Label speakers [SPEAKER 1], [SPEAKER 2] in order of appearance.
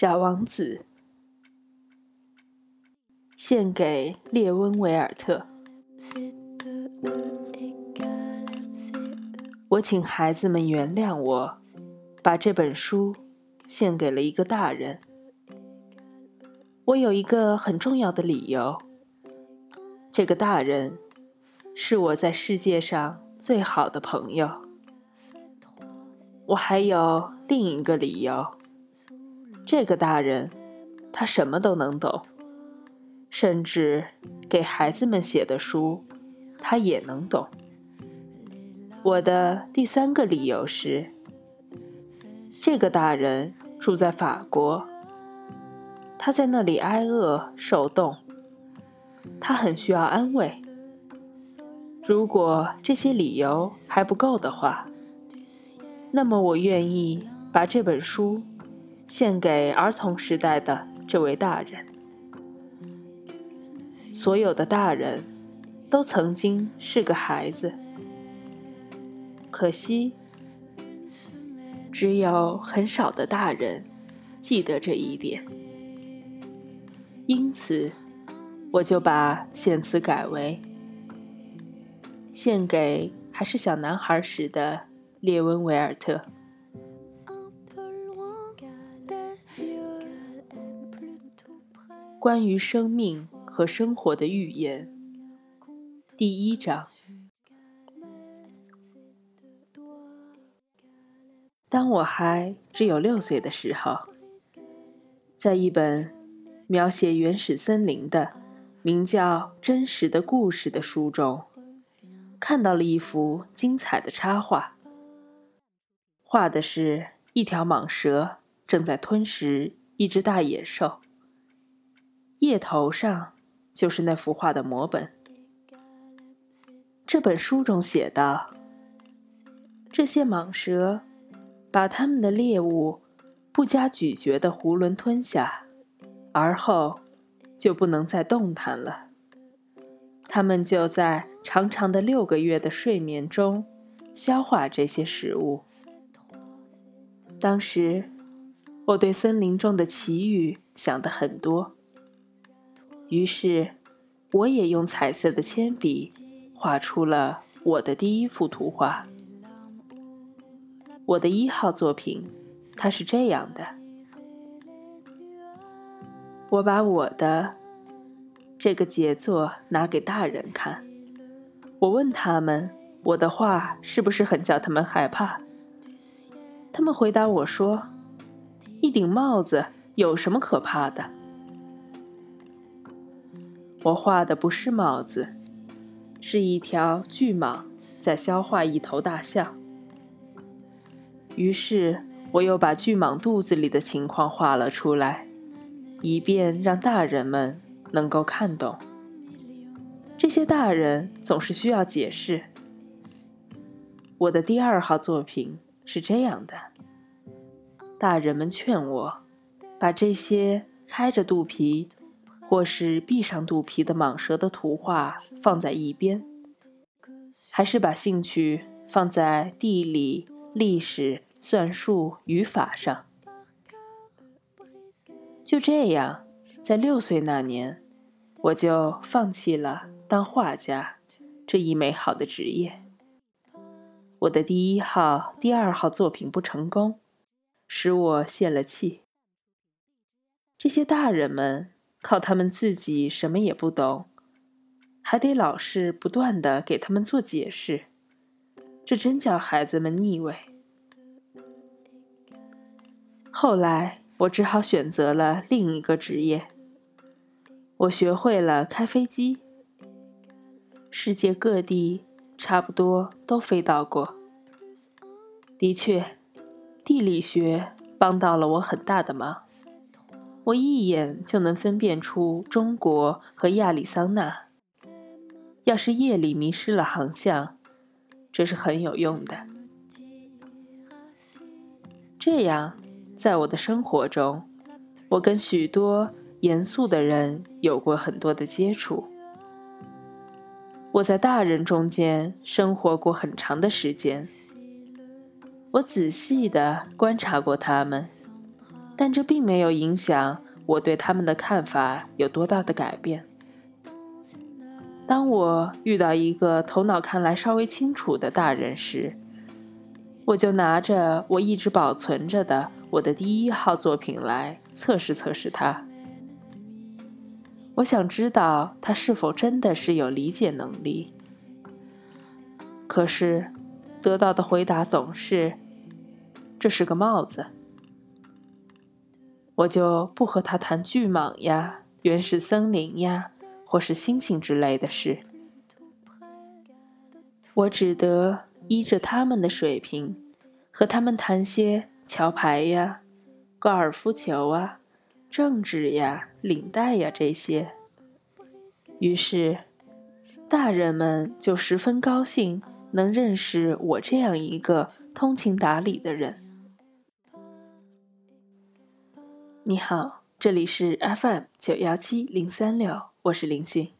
[SPEAKER 1] 小王子，献给列温·维尔特。我请孩子们原谅我，把这本书献给了一个大人。我有一个很重要的理由。这个大人是我在世界上最好的朋友。我还有另一个理由。这个大人，他什么都能懂，甚至给孩子们写的书，他也能懂。我的第三个理由是，这个大人住在法国，他在那里挨饿受冻，他很需要安慰。如果这些理由还不够的话，那么我愿意把这本书。献给儿童时代的这位大人。所有的大人都曾经是个孩子，可惜只有很少的大人记得这一点。因此，我就把献词改为：献给还是小男孩时的列文·维尔特。关于生命和生活的预言，第一章。当我还只有六岁的时候，在一本描写原始森林的、名叫《真实的故事》的书中，看到了一幅精彩的插画。画的是一条蟒蛇正在吞食一只大野兽。叶头上就是那幅画的摹本。这本书中写道：“这些蟒蛇把它们的猎物不加咀嚼的囫囵吞下，而后就不能再动弹了。它们就在长长的六个月的睡眠中消化这些食物。当时我对森林中的奇遇想的很多。”于是，我也用彩色的铅笔画出了我的第一幅图画。我的一号作品，它是这样的。我把我的这个杰作拿给大人看，我问他们，我的画是不是很叫他们害怕？他们回答我说：“一顶帽子有什么可怕的？”我画的不是帽子，是一条巨蟒在消化一头大象。于是我又把巨蟒肚子里的情况画了出来，以便让大人们能够看懂。这些大人总是需要解释。我的第二号作品是这样的：大人们劝我把这些开着肚皮。或是闭上肚皮的蟒蛇的图画放在一边，还是把兴趣放在地理、历史、算术、语法上？就这样，在六岁那年，我就放弃了当画家这一美好的职业。我的第一号、第二号作品不成功，使我泄了气。这些大人们。靠他们自己什么也不懂，还得老是不断的给他们做解释，这真叫孩子们腻味。后来我只好选择了另一个职业，我学会了开飞机，世界各地差不多都飞到过。的确，地理学帮到了我很大的忙。我一眼就能分辨出中国和亚利桑那。要是夜里迷失了航向，这是很有用的。这样，在我的生活中，我跟许多严肃的人有过很多的接触。我在大人中间生活过很长的时间，我仔细的观察过他们。但这并没有影响我对他们的看法有多大的改变。当我遇到一个头脑看来稍微清楚的大人时，我就拿着我一直保存着的我的第一号作品来测试测试他。我想知道他是否真的是有理解能力。可是，得到的回答总是：“这是个帽子。”我就不和他谈巨蟒呀、原始森林呀。或是星星之类的事，我只得依着他们的水平，和他们谈些桥牌呀、高尔夫球啊、政治呀、领带呀这些。于是，大人们就十分高兴能认识我这样一个通情达理的人。你好，这里是 FM 九幺七零三六。我是林迅。